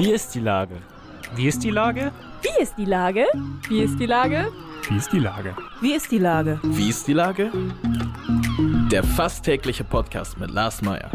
Wie ist die Lage? Wie ist die Lage? Wie ist die Lage? Wie ist die Lage? Wie ist die Lage? Wie ist die Lage? Wie ist die Lage? Der fast tägliche Podcast mit Lars Meyer.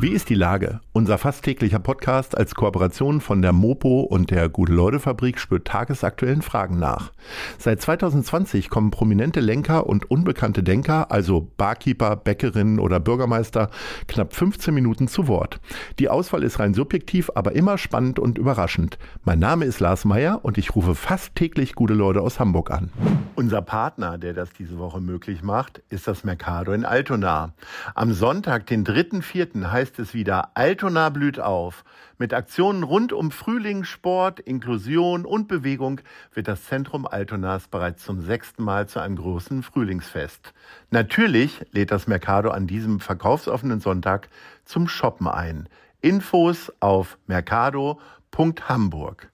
Wie ist die Lage? Unser fast täglicher Podcast als Kooperation von der Mopo und der Gute-Leute-Fabrik spürt tagesaktuellen Fragen nach. Seit 2020 kommen prominente Lenker und unbekannte Denker, also Barkeeper, Bäckerinnen oder Bürgermeister, knapp 15 Minuten zu Wort. Die Auswahl ist rein subjektiv, aber immer spannend und überraschend. Mein Name ist Lars Meyer und ich rufe fast täglich gute Leute aus Hamburg an. Unser Partner, der das diese Woche möglich macht, ist das Mercado in Altona. Am Sonntag, den 3.4., heißt es wieder Altona blüht auf. Mit Aktionen rund um Frühling, Sport, Inklusion und Bewegung wird das Zentrum Altonas bereits zum sechsten Mal zu einem großen Frühlingsfest. Natürlich lädt das Mercado an diesem verkaufsoffenen Sonntag zum Shoppen ein. Infos auf mercado.hamburg.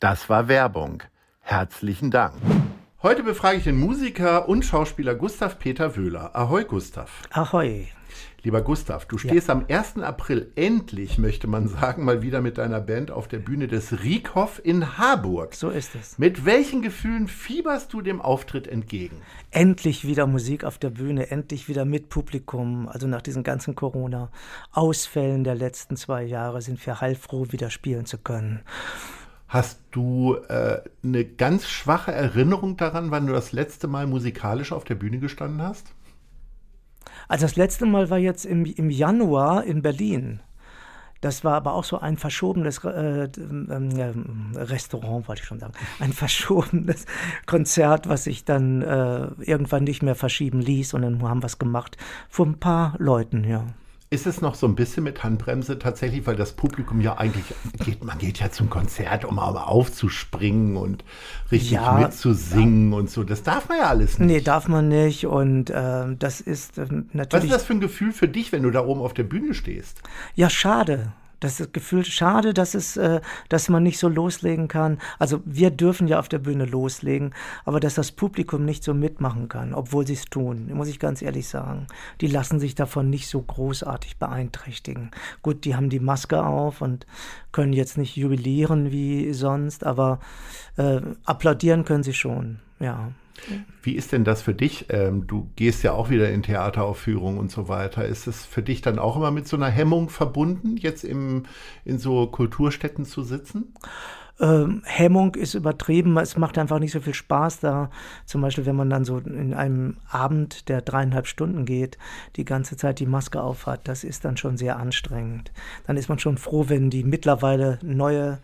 Das war Werbung. Herzlichen Dank. Heute befrage ich den Musiker und Schauspieler Gustav Peter Wöhler. Ahoi, Gustav. Ahoi. Lieber Gustav, du stehst ja. am 1. April endlich, möchte man sagen, mal wieder mit deiner Band auf der Bühne des Riekhoff in Harburg. So ist es. Mit welchen Gefühlen fieberst du dem Auftritt entgegen? Endlich wieder Musik auf der Bühne, endlich wieder mit Publikum. Also nach diesen ganzen Corona-Ausfällen der letzten zwei Jahre sind wir heilfroh, wieder spielen zu können. Hast du äh, eine ganz schwache Erinnerung daran, wann du das letzte Mal musikalisch auf der Bühne gestanden hast? Also das letzte Mal war jetzt im, im Januar in Berlin. Das war aber auch so ein verschobenes äh, äh, Restaurant, wollte ich schon sagen. Ein verschobenes Konzert, was sich dann äh, irgendwann nicht mehr verschieben ließ. Und dann haben wir es gemacht vor ein paar Leuten, ja. Ist es noch so ein bisschen mit Handbremse tatsächlich, weil das Publikum ja eigentlich geht, man geht ja zum Konzert, um mal aufzuspringen und richtig ja, mitzusingen ja. und so. Das darf man ja alles nicht. Nee, darf man nicht. Und äh, das ist äh, natürlich. Was ist das für ein Gefühl für dich, wenn du da oben auf der Bühne stehst? Ja, schade. Das ist Gefühl schade, dass es, äh, dass man nicht so loslegen kann. Also wir dürfen ja auf der Bühne loslegen, aber dass das Publikum nicht so mitmachen kann, obwohl sie es tun, muss ich ganz ehrlich sagen. Die lassen sich davon nicht so großartig beeinträchtigen. Gut, die haben die Maske auf und können jetzt nicht jubilieren wie sonst, aber äh, applaudieren können sie schon, ja. Wie ist denn das für dich? Ähm, du gehst ja auch wieder in Theateraufführungen und so weiter. Ist es für dich dann auch immer mit so einer Hemmung verbunden, jetzt im, in so Kulturstätten zu sitzen? Ähm, Hemmung ist übertrieben, es macht einfach nicht so viel Spaß da. Zum Beispiel, wenn man dann so in einem Abend, der dreieinhalb Stunden geht, die ganze Zeit die Maske aufhat, das ist dann schon sehr anstrengend. Dann ist man schon froh, wenn die mittlerweile neue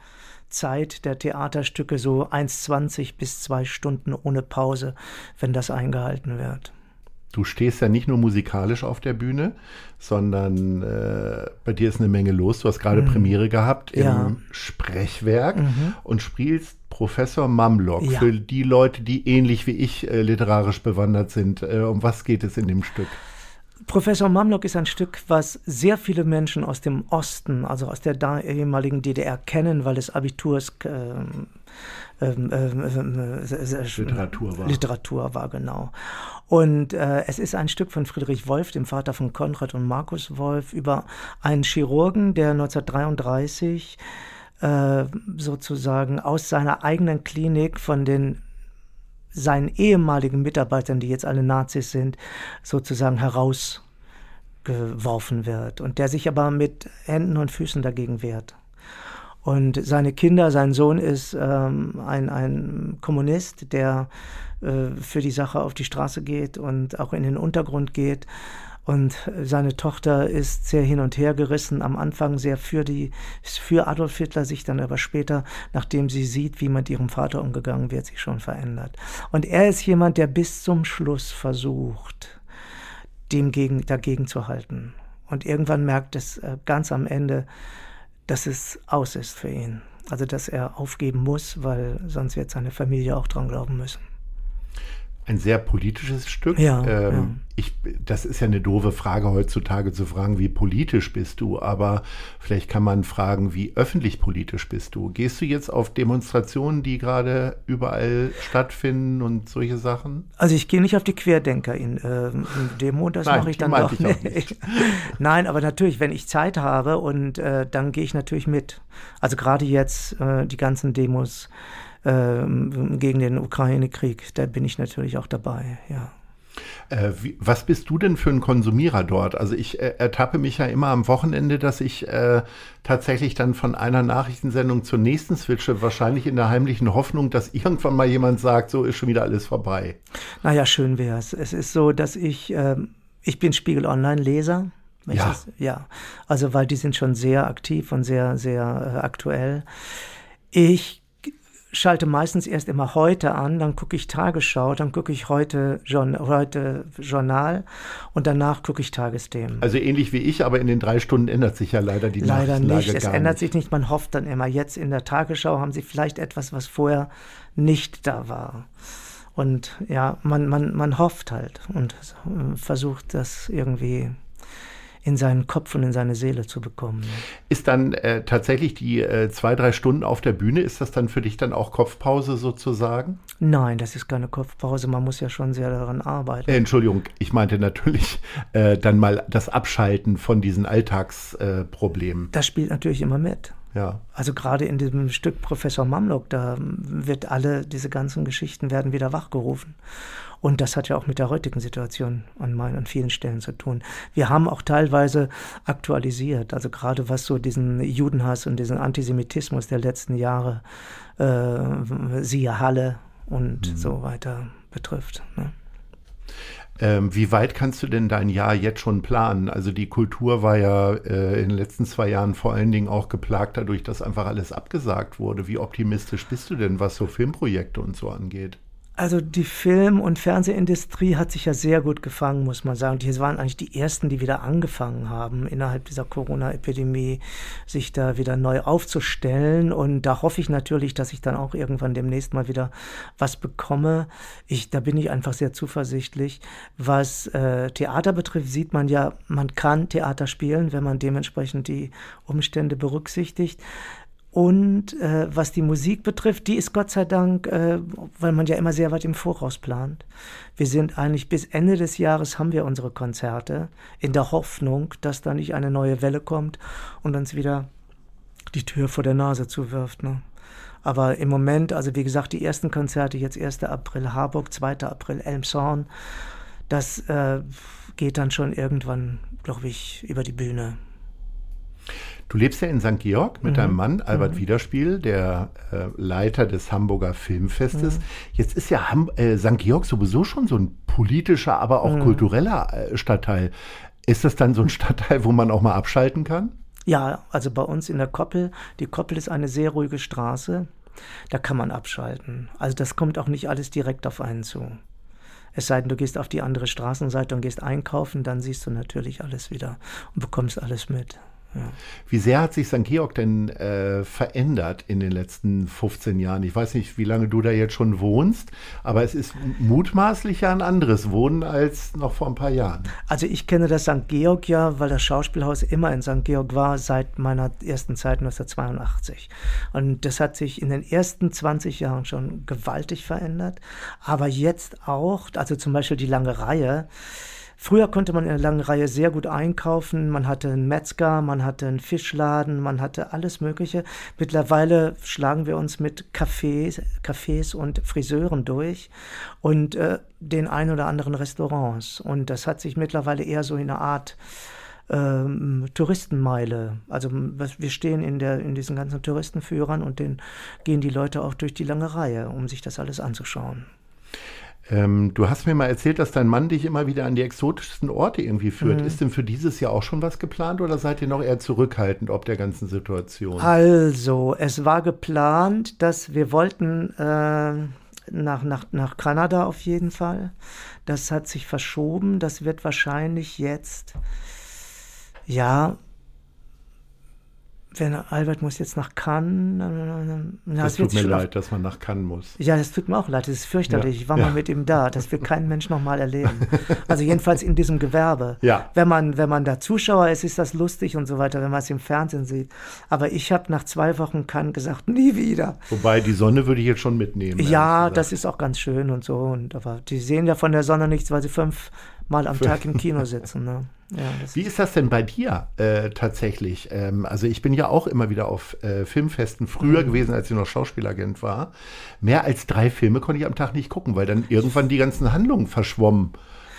Zeit der Theaterstücke so 1,20 bis zwei Stunden ohne Pause, wenn das eingehalten wird. Du stehst ja nicht nur musikalisch auf der Bühne, sondern äh, bei dir ist eine Menge los. Du hast gerade mhm. Premiere gehabt im ja. Sprechwerk mhm. und spielst Professor Mamlock. Ja. Für die Leute, die ähnlich wie ich äh, literarisch bewandert sind, äh, um was geht es in dem Stück? Professor Mamlock ist ein Stück, was sehr viele Menschen aus dem Osten, also aus der ehemaligen DDR kennen, weil es Abiturs ähm, ähm, ähm, äh, Literatur war. Literatur war, genau. Und äh, es ist ein Stück von Friedrich Wolf, dem Vater von Konrad und Markus Wolf, über einen Chirurgen, der 1933 äh, sozusagen aus seiner eigenen Klinik von den seinen ehemaligen Mitarbeitern, die jetzt alle Nazis sind, sozusagen herausgeworfen wird und der sich aber mit Händen und Füßen dagegen wehrt. Und seine Kinder, sein Sohn ist ähm, ein, ein Kommunist, der äh, für die Sache auf die Straße geht und auch in den Untergrund geht und seine Tochter ist sehr hin und her gerissen, am Anfang sehr für, die, für Adolf Hitler, sich dann aber später, nachdem sie sieht, wie mit ihrem Vater umgegangen wird, sich schon verändert. Und er ist jemand, der bis zum Schluss versucht, dem gegen, dagegen zu halten. Und irgendwann merkt es äh, ganz am Ende, dass es aus ist für ihn. Also dass er aufgeben muss, weil sonst wird seine Familie auch dran glauben müssen ein sehr politisches Stück. Ja, ähm, ja. Ich das ist ja eine doofe Frage heutzutage zu fragen, wie politisch bist du, aber vielleicht kann man fragen, wie öffentlich politisch bist du? Gehst du jetzt auf Demonstrationen, die gerade überall stattfinden und solche Sachen? Also ich gehe nicht auf die Querdenker-Demo, äh, das mache ich dann doch ich nicht. Nein, aber natürlich, wenn ich Zeit habe und äh, dann gehe ich natürlich mit. Also gerade jetzt äh, die ganzen Demos gegen den Ukraine-Krieg, da bin ich natürlich auch dabei, ja. Äh, wie, was bist du denn für ein Konsumierer dort? Also ich äh, ertappe mich ja immer am Wochenende, dass ich äh, tatsächlich dann von einer Nachrichtensendung zur nächsten switche, wahrscheinlich in der heimlichen Hoffnung, dass irgendwann mal jemand sagt, so ist schon wieder alles vorbei. Naja, schön wäre es. Es ist so, dass ich, ähm, ich bin Spiegel Online-Leser. Ja. Ja, also weil die sind schon sehr aktiv und sehr, sehr äh, aktuell. Ich schalte meistens erst immer heute an, dann gucke ich Tagesschau, dann gucke ich heute, heute Journal und danach gucke ich Tagesthemen. Also ähnlich wie ich, aber in den drei Stunden ändert sich ja leider die Leider nicht. Es ändert sich nicht. Man hofft dann immer, jetzt in der Tagesschau haben sie vielleicht etwas, was vorher nicht da war. Und ja, man, man, man hofft halt und versucht das irgendwie in seinen Kopf und in seine Seele zu bekommen. Ist dann äh, tatsächlich die äh, zwei, drei Stunden auf der Bühne, ist das dann für dich dann auch Kopfpause sozusagen? Nein, das ist keine Kopfpause. Man muss ja schon sehr daran arbeiten. Äh, Entschuldigung, ich meinte natürlich äh, dann mal das Abschalten von diesen Alltagsproblemen. das spielt natürlich immer mit. Ja. Also gerade in diesem Stück Professor Mamlock, da wird alle diese ganzen Geschichten werden wieder wachgerufen. Und das hat ja auch mit der heutigen Situation an, meinen, an vielen Stellen zu tun. Wir haben auch teilweise aktualisiert, also gerade was so diesen Judenhass und diesen Antisemitismus der letzten Jahre, äh, siehe Halle und mhm. so weiter betrifft. Ne? Ähm, wie weit kannst du denn dein Jahr jetzt schon planen? Also die Kultur war ja äh, in den letzten zwei Jahren vor allen Dingen auch geplagt dadurch, dass einfach alles abgesagt wurde. Wie optimistisch bist du denn, was so Filmprojekte und so angeht? Also die Film- und Fernsehindustrie hat sich ja sehr gut gefangen, muss man sagen. Die waren eigentlich die ersten, die wieder angefangen haben, innerhalb dieser Corona-Epidemie sich da wieder neu aufzustellen. Und da hoffe ich natürlich, dass ich dann auch irgendwann demnächst mal wieder was bekomme. Ich, da bin ich einfach sehr zuversichtlich. Was äh, Theater betrifft, sieht man ja, man kann Theater spielen, wenn man dementsprechend die Umstände berücksichtigt. Und äh, was die Musik betrifft, die ist Gott sei Dank, äh, weil man ja immer sehr weit im Voraus plant. Wir sind eigentlich bis Ende des Jahres haben wir unsere Konzerte in der Hoffnung, dass da nicht eine neue Welle kommt und uns wieder die Tür vor der Nase zuwirft. Ne? Aber im Moment, also wie gesagt, die ersten Konzerte jetzt 1. April Harburg, 2. April Elmshorn, das äh, geht dann schon irgendwann, glaube ich, über die Bühne. Du lebst ja in St. Georg mit mhm. deinem Mann Albert mhm. Wiederspiel, der äh, Leiter des Hamburger Filmfestes. Mhm. Jetzt ist ja Ham äh, St. Georg sowieso schon so ein politischer, aber auch mhm. kultureller äh, Stadtteil. Ist das dann so ein Stadtteil, wo man auch mal abschalten kann? Ja, also bei uns in der Koppel. Die Koppel ist eine sehr ruhige Straße. Da kann man abschalten. Also das kommt auch nicht alles direkt auf einen zu. Es sei denn, du gehst auf die andere Straßenseite und gehst einkaufen, dann siehst du natürlich alles wieder und bekommst alles mit. Wie sehr hat sich St. Georg denn äh, verändert in den letzten 15 Jahren? Ich weiß nicht, wie lange du da jetzt schon wohnst, aber es ist mutmaßlich ja ein anderes Wohnen als noch vor ein paar Jahren. Also ich kenne das St. Georg ja, weil das Schauspielhaus immer in St. Georg war, seit meiner ersten Zeit 1982. Und das hat sich in den ersten 20 Jahren schon gewaltig verändert, aber jetzt auch, also zum Beispiel die lange Reihe, Früher konnte man in der langen Reihe sehr gut einkaufen. Man hatte einen Metzger, man hatte einen Fischladen, man hatte alles Mögliche. Mittlerweile schlagen wir uns mit Cafés, Cafés und Friseuren durch und äh, den ein oder anderen Restaurants. Und das hat sich mittlerweile eher so in einer Art ähm, Touristenmeile. Also wir stehen in, der, in diesen ganzen Touristenführern und den gehen die Leute auch durch die lange Reihe, um sich das alles anzuschauen. Ähm, du hast mir mal erzählt, dass dein Mann dich immer wieder an die exotischsten Orte irgendwie führt. Mhm. Ist denn für dieses Jahr auch schon was geplant oder seid ihr noch eher zurückhaltend ob der ganzen Situation? Also, es war geplant, dass wir wollten äh, nach, nach, nach Kanada auf jeden Fall. Das hat sich verschoben. Das wird wahrscheinlich jetzt, ja, wenn Albert muss jetzt nach Cannes. Na, das, tut mir leid, dass man nach Cannes muss. Ja, das tut mir auch leid. Das ist fürchterlich. Ja. Ich war ja. mal mit ihm da. Das will kein Mensch nochmal erleben. Also jedenfalls in diesem Gewerbe. Ja. Wenn man, wenn man da Zuschauer ist, ist das lustig und so weiter, wenn man es im Fernsehen sieht. Aber ich habe nach zwei Wochen Cannes gesagt, nie wieder. Wobei die Sonne würde ich jetzt schon mitnehmen. Ja, das ist auch ganz schön und so. Und aber die sehen ja von der Sonne nichts, weil sie fünf Mal am Tag im Kino sitzen. Ne? Ja, Wie ist das denn bei dir äh, tatsächlich? Ähm, also ich bin ja auch immer wieder auf äh, Filmfesten früher mhm. gewesen, als ich noch Schauspielagent war. Mehr als drei Filme konnte ich am Tag nicht gucken, weil dann irgendwann die ganzen Handlungen verschwommen.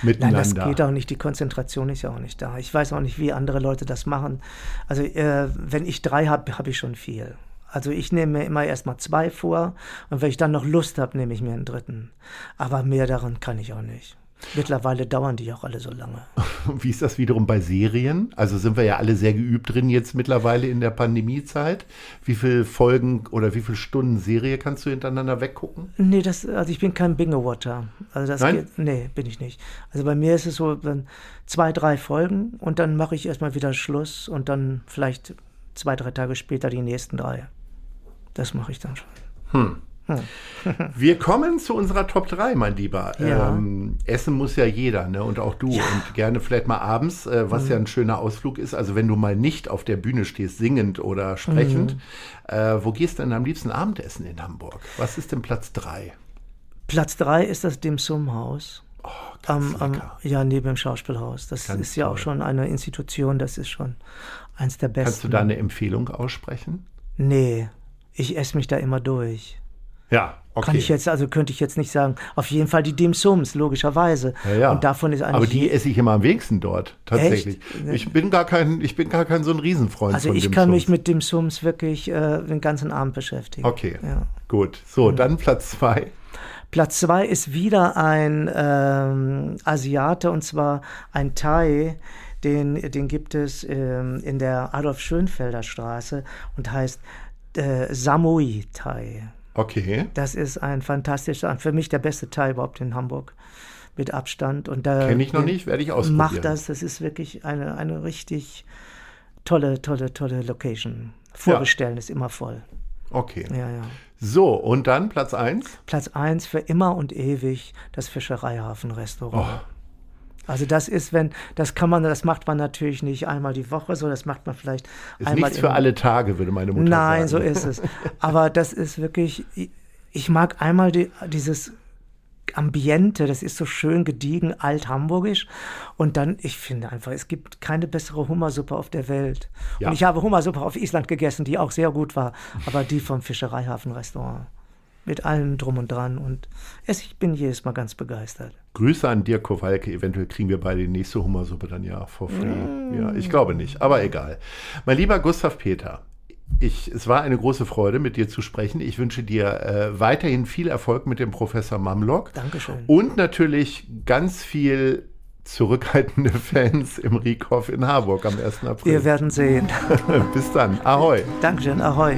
Miteinander. Nein, das geht auch nicht. Die Konzentration ist ja auch nicht da. Ich weiß auch nicht, wie andere Leute das machen. Also, äh, wenn ich drei habe, habe ich schon viel. Also ich nehme mir immer erstmal zwei vor und wenn ich dann noch Lust habe, nehme ich mir einen dritten. Aber mehr daran kann ich auch nicht. Mittlerweile dauern die auch alle so lange. Wie ist das wiederum bei Serien? Also sind wir ja alle sehr geübt drin jetzt mittlerweile in der Pandemiezeit. Wie viele Folgen oder wie viele Stunden Serie kannst du hintereinander weggucken? Nee, das, also ich bin kein Binge-Watcher. Also das Nein? Geht, nee, bin ich nicht. Also bei mir ist es so, dann zwei, drei Folgen und dann mache ich erstmal wieder Schluss und dann vielleicht zwei, drei Tage später die nächsten drei. Das mache ich dann schon. Hm. Wir kommen zu unserer Top 3, mein Lieber. Ja. Ähm, essen muss ja jeder, ne? Und auch du. Ja. Und gerne vielleicht mal abends, äh, was mhm. ja ein schöner Ausflug ist. Also wenn du mal nicht auf der Bühne stehst, singend oder sprechend, mhm. äh, wo gehst du denn am liebsten Abendessen in Hamburg? Was ist denn Platz 3? Platz 3 ist das Dim Sum Haus. Oh, am, am, ja, neben dem Schauspielhaus. Das ganz ist ja toll. auch schon eine Institution, das ist schon eins der besten. Kannst du da eine Empfehlung aussprechen? Nee, ich esse mich da immer durch. Ja, okay. Kann ich jetzt, also könnte ich jetzt nicht sagen. Auf jeden Fall die Dim Sums, logischerweise. Ja, ja. Und davon ist eigentlich. Aber die esse ich immer am wenigsten dort, tatsächlich. Echt? Ich bin gar kein, ich bin gar kein so ein Riesenfreund also von ich Dim kann mich mit Dim Sums wirklich äh, den ganzen Abend beschäftigen. Okay. Ja. Gut. So, mhm. dann Platz zwei. Platz zwei ist wieder ein ähm, Asiate und zwar ein Thai. Den, den gibt es ähm, in der Adolf Schönfelder Straße und heißt äh, Samui Thai. Okay. Das ist ein fantastischer, für mich der beste Teil überhaupt in Hamburg mit Abstand. Und da kenne ich noch nicht, werde ich ausprobieren. Mach das, das ist wirklich eine, eine richtig tolle, tolle, tolle Location. Vorbestellen ja. ist immer voll. Okay. Ja, ja. So, und dann Platz 1? Platz 1 für immer und ewig das Fischereihafen-Restaurant. Oh. Also das ist, wenn, das kann man, das macht man natürlich nicht einmal die Woche so, das macht man vielleicht ist einmal. Nichts für alle Tage, würde meine Mutter Nein, sagen. Nein, so ist es. Aber das ist wirklich, ich mag einmal die, dieses Ambiente, das ist so schön gediegen, alt-hamburgisch. Und dann, ich finde einfach, es gibt keine bessere Hummersuppe auf der Welt. Ja. Und ich habe Hummersuppe auf Island gegessen, die auch sehr gut war, aber die vom Fischereihafen-Restaurant mit allem drum und dran. Und ich bin jedes Mal ganz begeistert. Grüße an Dirk Kowalke. Eventuell kriegen wir beide die nächste Hummersuppe dann ja for free. Mm. Ja, ich glaube nicht, aber egal. Mein lieber Gustav Peter, ich, es war eine große Freude, mit dir zu sprechen. Ich wünsche dir äh, weiterhin viel Erfolg mit dem Professor Mamlock. Dankeschön. Und natürlich ganz viel zurückhaltende Fans im Riekhoff in Harburg am 1. April. Wir werden sehen. Bis dann. Ahoi. Dankeschön. Ahoi.